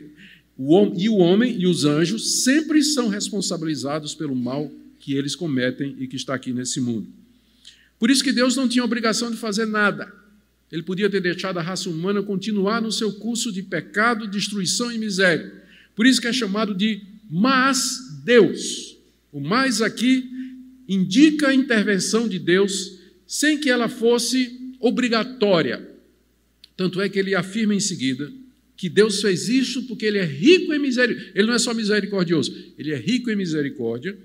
o, e o homem e os anjos sempre são responsabilizados pelo mal que eles cometem e que está aqui nesse mundo. Por isso que Deus não tinha obrigação de fazer nada. Ele podia ter deixado a raça humana continuar no seu curso de pecado, destruição e miséria. Por isso que é chamado de mas Deus. O mais aqui indica a intervenção de Deus sem que ela fosse obrigatória. Tanto é que ele afirma em seguida que Deus fez isso porque ele é rico em misericórdia. Ele não é só misericordioso, ele é rico em misericórdia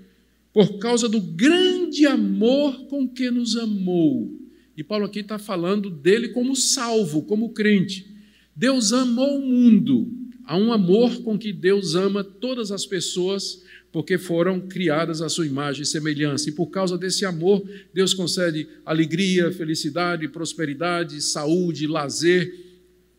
por causa do grande amor com que nos amou. E Paulo aqui está falando dele como salvo, como crente. Deus amou o mundo. Há um amor com que Deus ama todas as pessoas, porque foram criadas à sua imagem e semelhança. E por causa desse amor, Deus concede alegria, felicidade, prosperidade, saúde, lazer,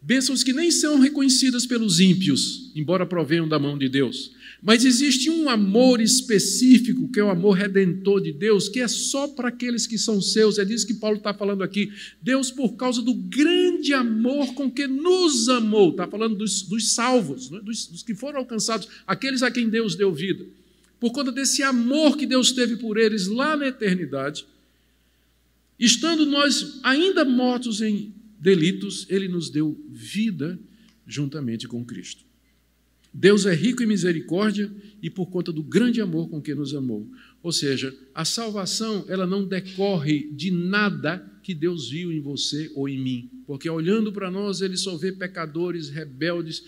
bênçãos que nem são reconhecidas pelos ímpios, embora provenham da mão de Deus. Mas existe um amor específico, que é o amor redentor de Deus, que é só para aqueles que são seus. É disso que Paulo está falando aqui. Deus, por causa do grande amor com que nos amou, está falando dos, dos salvos, né? dos, dos que foram alcançados, aqueles a quem Deus deu vida. Por conta desse amor que Deus teve por eles lá na eternidade, estando nós ainda mortos em delitos, Ele nos deu vida juntamente com Cristo. Deus é rico em misericórdia e por conta do grande amor com que nos amou. Ou seja, a salvação, ela não decorre de nada que Deus viu em você ou em mim, porque olhando para nós, ele só vê pecadores, rebeldes,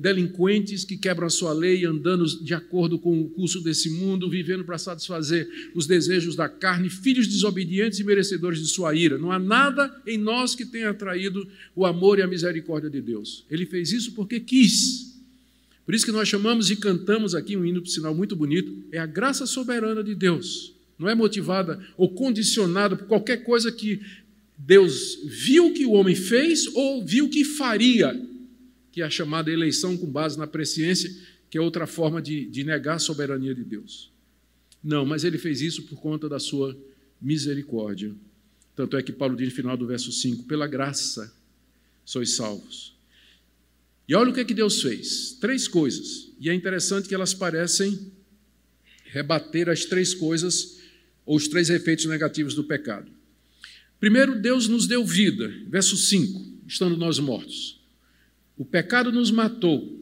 delinquentes que quebram a sua lei, andando de acordo com o curso desse mundo, vivendo para satisfazer os desejos da carne, filhos desobedientes e merecedores de sua ira. Não há nada em nós que tenha atraído o amor e a misericórdia de Deus. Ele fez isso porque quis. Por isso que nós chamamos e cantamos aqui um hino, sinal muito bonito, é a graça soberana de Deus. Não é motivada ou condicionada por qualquer coisa que Deus viu que o homem fez ou viu que faria, que é a chamada eleição com base na presciência, que é outra forma de, de negar a soberania de Deus. Não, mas ele fez isso por conta da sua misericórdia. Tanto é que Paulo diz no final do verso 5: pela graça sois salvos e olha o que, é que Deus fez: três coisas. E é interessante que elas parecem rebater as três coisas, ou os três efeitos negativos do pecado. Primeiro, Deus nos deu vida, verso 5, estando nós mortos. O pecado nos matou,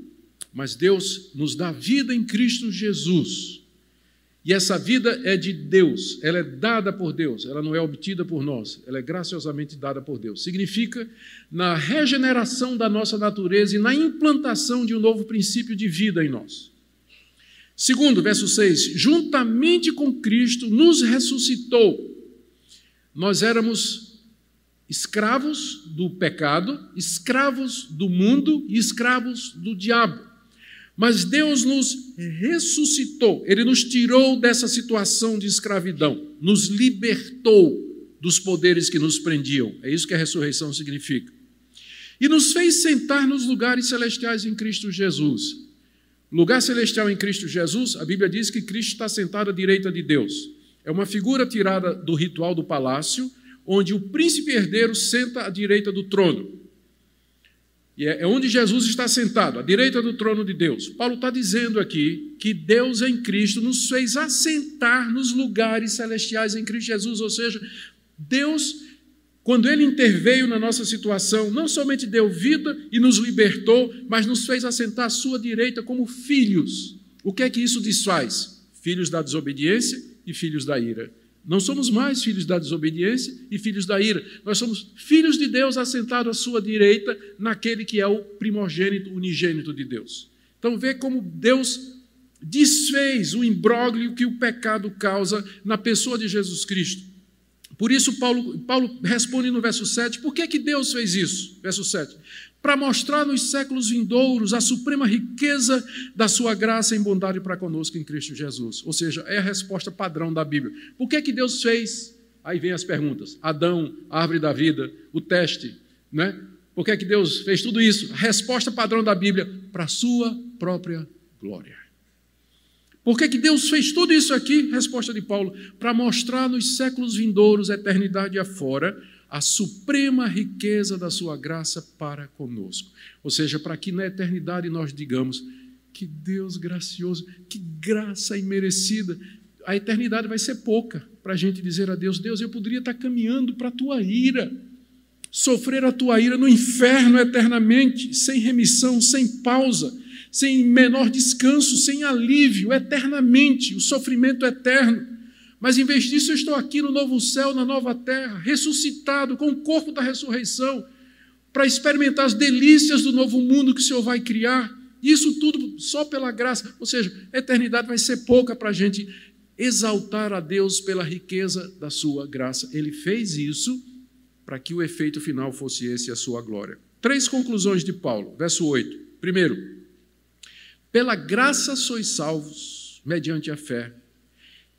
mas Deus nos dá vida em Cristo Jesus. E essa vida é de Deus, ela é dada por Deus, ela não é obtida por nós, ela é graciosamente dada por Deus. Significa na regeneração da nossa natureza e na implantação de um novo princípio de vida em nós. Segundo, verso 6: juntamente com Cristo nos ressuscitou. Nós éramos escravos do pecado, escravos do mundo e escravos do diabo. Mas Deus nos ressuscitou, Ele nos tirou dessa situação de escravidão, nos libertou dos poderes que nos prendiam. É isso que a ressurreição significa. E nos fez sentar nos lugares celestiais em Cristo Jesus. Lugar celestial em Cristo Jesus, a Bíblia diz que Cristo está sentado à direita de Deus. É uma figura tirada do ritual do palácio, onde o príncipe herdeiro senta à direita do trono. E é, é onde Jesus está sentado, à direita do trono de Deus. Paulo está dizendo aqui que Deus em Cristo nos fez assentar nos lugares celestiais em Cristo Jesus, ou seja, Deus, quando Ele interveio na nossa situação, não somente deu vida e nos libertou, mas nos fez assentar à Sua direita como filhos. O que é que isso desfaz? Filhos da desobediência e filhos da ira. Não somos mais filhos da desobediência e filhos da ira. Nós somos filhos de Deus assentados à sua direita, naquele que é o primogênito, unigênito de Deus. Então, vê como Deus desfez o imbróglio que o pecado causa na pessoa de Jesus Cristo. Por isso, Paulo, Paulo responde no verso 7: por que, que Deus fez isso? Verso 7: para mostrar nos séculos vindouros a suprema riqueza da sua graça em bondade para conosco em Cristo Jesus. Ou seja, é a resposta padrão da Bíblia. Por que, que Deus fez? Aí vem as perguntas. Adão, árvore da vida, o teste, né? Por que, que Deus fez tudo isso? A resposta padrão da Bíblia, para a sua própria glória. Por que, que Deus fez tudo isso aqui? Resposta de Paulo, para mostrar nos séculos vindouros, eternidade afora, a suprema riqueza da sua graça para conosco. Ou seja, para que na eternidade nós digamos: que Deus gracioso, que graça imerecida. A eternidade vai ser pouca para a gente dizer a Deus: Deus, eu poderia estar caminhando para a tua ira, sofrer a tua ira no inferno eternamente, sem remissão, sem pausa, sem menor descanso, sem alívio, eternamente, o sofrimento eterno. Mas em vez disso, eu estou aqui no novo céu, na nova terra, ressuscitado, com o corpo da ressurreição, para experimentar as delícias do novo mundo que o Senhor vai criar. Isso tudo só pela graça. Ou seja, a eternidade vai ser pouca para a gente exaltar a Deus pela riqueza da sua graça. Ele fez isso para que o efeito final fosse esse, a sua glória. Três conclusões de Paulo, verso 8. Primeiro, pela graça sois salvos, mediante a fé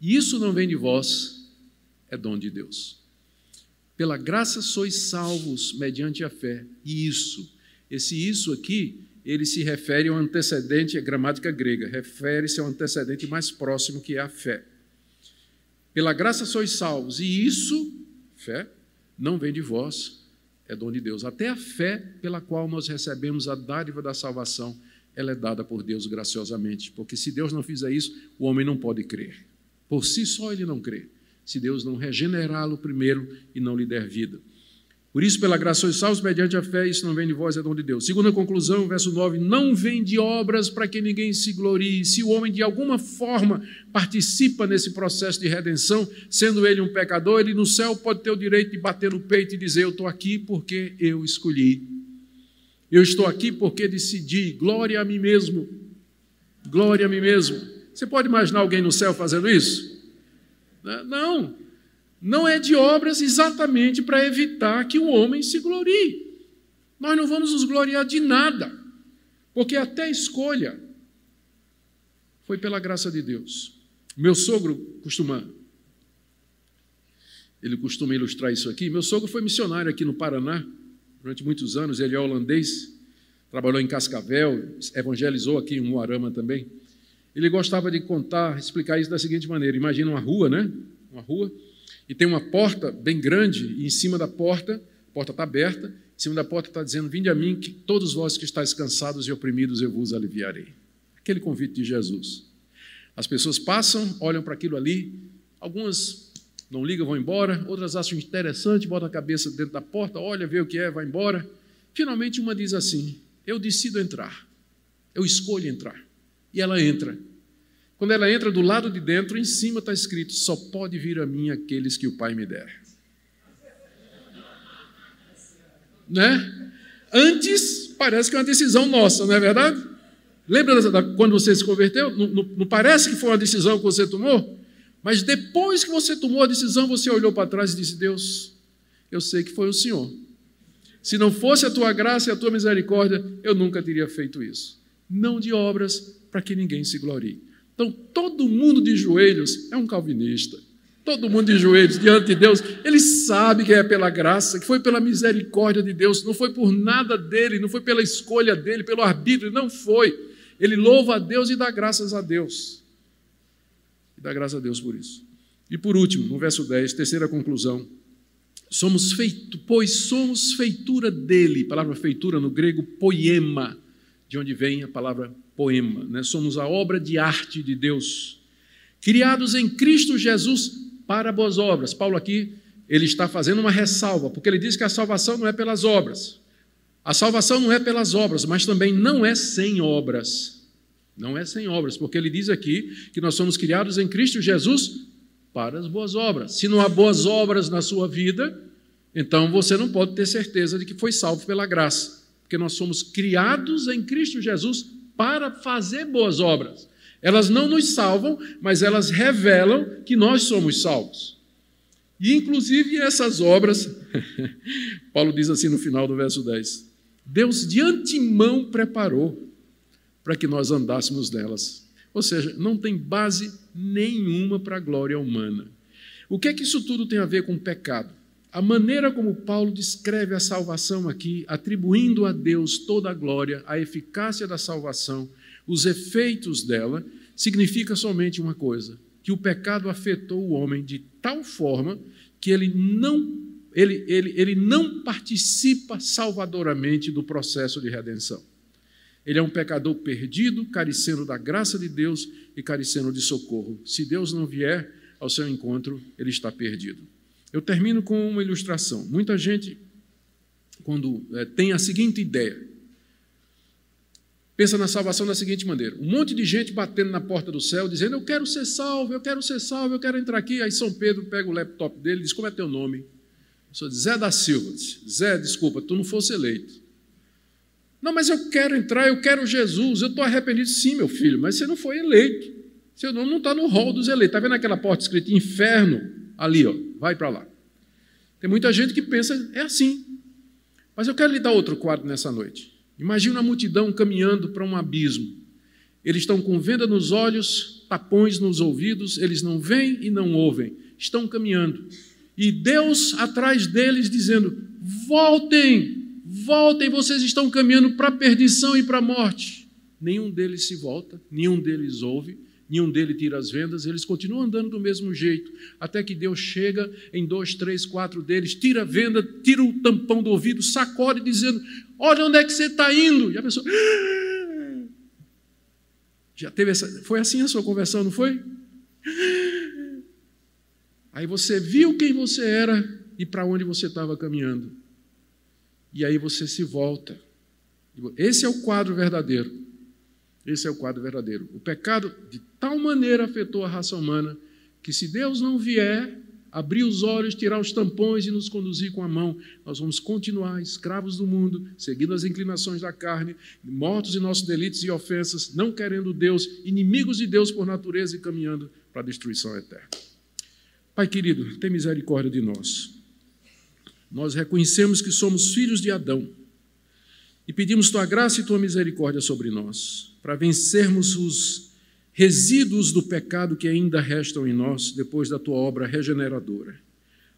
isso não vem de vós, é dom de Deus. Pela graça sois salvos mediante a fé. E isso, esse isso aqui, ele se refere ao antecedente, a gramática grega, refere-se ao antecedente mais próximo que é a fé. Pela graça sois salvos, e isso, fé, não vem de vós, é dom de Deus. Até a fé pela qual nós recebemos a dádiva da salvação, ela é dada por Deus graciosamente, porque se Deus não fizer isso, o homem não pode crer. Por si só ele não crê, se Deus não regenerá-lo primeiro e não lhe der vida. Por isso, pela graça sois salvos mediante a fé, isso não vem de vós, é dom de Deus. Segunda conclusão, verso 9: não vem de obras para que ninguém se glorie. Se o homem de alguma forma participa nesse processo de redenção, sendo ele um pecador, ele no céu pode ter o direito de bater no peito e dizer: Eu estou aqui porque eu escolhi. Eu estou aqui porque decidi. Glória a mim mesmo. Glória a mim mesmo. Você pode imaginar alguém no céu fazendo isso? Né? Não. Não é de obras exatamente para evitar que o homem se glorie. Nós não vamos nos gloriar de nada, porque até a escolha foi pela graça de Deus. Meu sogro costuma ele costuma ilustrar isso aqui. Meu sogro foi missionário aqui no Paraná durante muitos anos, ele é holandês, trabalhou em Cascavel, evangelizou aqui em Moarama também. Ele gostava de contar, explicar isso da seguinte maneira: imagina uma rua, né? Uma rua, e tem uma porta bem grande, e em cima da porta, a porta está aberta, em cima da porta está dizendo: Vinde a mim, que todos vós que estáis cansados e oprimidos, eu vos aliviarei. Aquele convite de Jesus. As pessoas passam, olham para aquilo ali, algumas não ligam, vão embora, outras acham interessante, botam a cabeça dentro da porta, olha, vê o que é, vai embora. Finalmente, uma diz assim: Eu decido entrar, eu escolho entrar e ela entra. Quando ela entra do lado de dentro, em cima está escrito: só pode vir a mim aqueles que o Pai me der. Né? Antes, parece que é uma decisão nossa, não é verdade? Lembra da, quando você se converteu? Não, não, não parece que foi uma decisão que você tomou? Mas depois que você tomou a decisão, você olhou para trás e disse: Deus, eu sei que foi o Senhor. Se não fosse a tua graça e a tua misericórdia, eu nunca teria feito isso. Não de obras, para que ninguém se glorie. Então, todo mundo de joelhos é um calvinista. Todo mundo de joelhos diante de Deus, ele sabe que é pela graça, que foi pela misericórdia de Deus, não foi por nada dele, não foi pela escolha dele, pelo arbítrio, não foi. Ele louva a Deus e dá graças a Deus. E dá graças a Deus por isso. E por último, no verso 10, terceira conclusão. Somos feito, pois somos feitura dele, palavra feitura no grego poema, de onde vem a palavra poema, né? somos a obra de arte de Deus, criados em Cristo Jesus para boas obras. Paulo aqui, ele está fazendo uma ressalva, porque ele diz que a salvação não é pelas obras. A salvação não é pelas obras, mas também não é sem obras. Não é sem obras, porque ele diz aqui que nós somos criados em Cristo Jesus para as boas obras. Se não há boas obras na sua vida, então você não pode ter certeza de que foi salvo pela graça, porque nós somos criados em Cristo Jesus para fazer boas obras. Elas não nos salvam, mas elas revelam que nós somos salvos. E, inclusive, essas obras, [laughs] Paulo diz assim no final do verso 10: Deus de antemão preparou para que nós andássemos nelas. Ou seja, não tem base nenhuma para a glória humana. O que é que isso tudo tem a ver com pecado? A maneira como Paulo descreve a salvação aqui, atribuindo a Deus toda a glória, a eficácia da salvação, os efeitos dela, significa somente uma coisa: que o pecado afetou o homem de tal forma que ele não, ele, ele, ele não participa salvadoramente do processo de redenção. Ele é um pecador perdido, carecendo da graça de Deus e carecendo de socorro. Se Deus não vier ao seu encontro, ele está perdido. Eu termino com uma ilustração. Muita gente, quando é, tem a seguinte ideia: Pensa na salvação da seguinte maneira: um monte de gente batendo na porta do céu, dizendo: Eu quero ser salvo, eu quero ser salvo, eu quero entrar aqui. Aí São Pedro pega o laptop dele e diz: Como é teu nome? sou Zé da Silva. Zé, desculpa, tu não fosse eleito. Não, mas eu quero entrar, eu quero Jesus, eu estou arrependido. Sim, meu filho, mas você não foi eleito. Seu nome não está no rol dos eleitos. Está vendo aquela porta escrita inferno? Ali, ó, vai para lá. Tem muita gente que pensa, é assim. Mas eu quero lhe dar outro quadro nessa noite. Imagina a multidão caminhando para um abismo. Eles estão com venda nos olhos, tapões nos ouvidos, eles não veem e não ouvem. Estão caminhando. E Deus atrás deles dizendo: voltem, voltem, vocês estão caminhando para a perdição e para a morte. Nenhum deles se volta, nenhum deles ouve, nenhum deles tira as vendas, eles continuam andando do mesmo jeito, até que Deus chega em dois, três, quatro deles, tira a venda, tira o tampão do ouvido, sacode, dizendo: Olha onde é que você está indo. E a pessoa. Ah! Já teve essa. Foi assim a sua conversão, não foi? Aí você viu quem você era e para onde você estava caminhando. E aí você se volta. Esse é o quadro verdadeiro. Esse é o quadro verdadeiro. O pecado de tal maneira afetou a raça humana que se Deus não vier abrir os olhos, tirar os tampões e nos conduzir com a mão, nós vamos continuar escravos do mundo, seguindo as inclinações da carne, mortos em nossos delitos e ofensas, não querendo Deus, inimigos de Deus por natureza e caminhando para a destruição eterna. Pai querido, tem misericórdia de nós. Nós reconhecemos que somos filhos de Adão e pedimos tua graça e tua misericórdia sobre nós, para vencermos os resíduos do pecado que ainda restam em nós depois da tua obra regeneradora.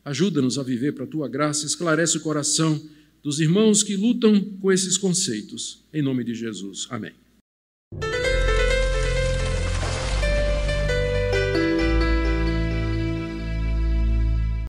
Ajuda-nos a viver para a tua graça, esclarece o coração dos irmãos que lutam com esses conceitos. Em nome de Jesus. Amém.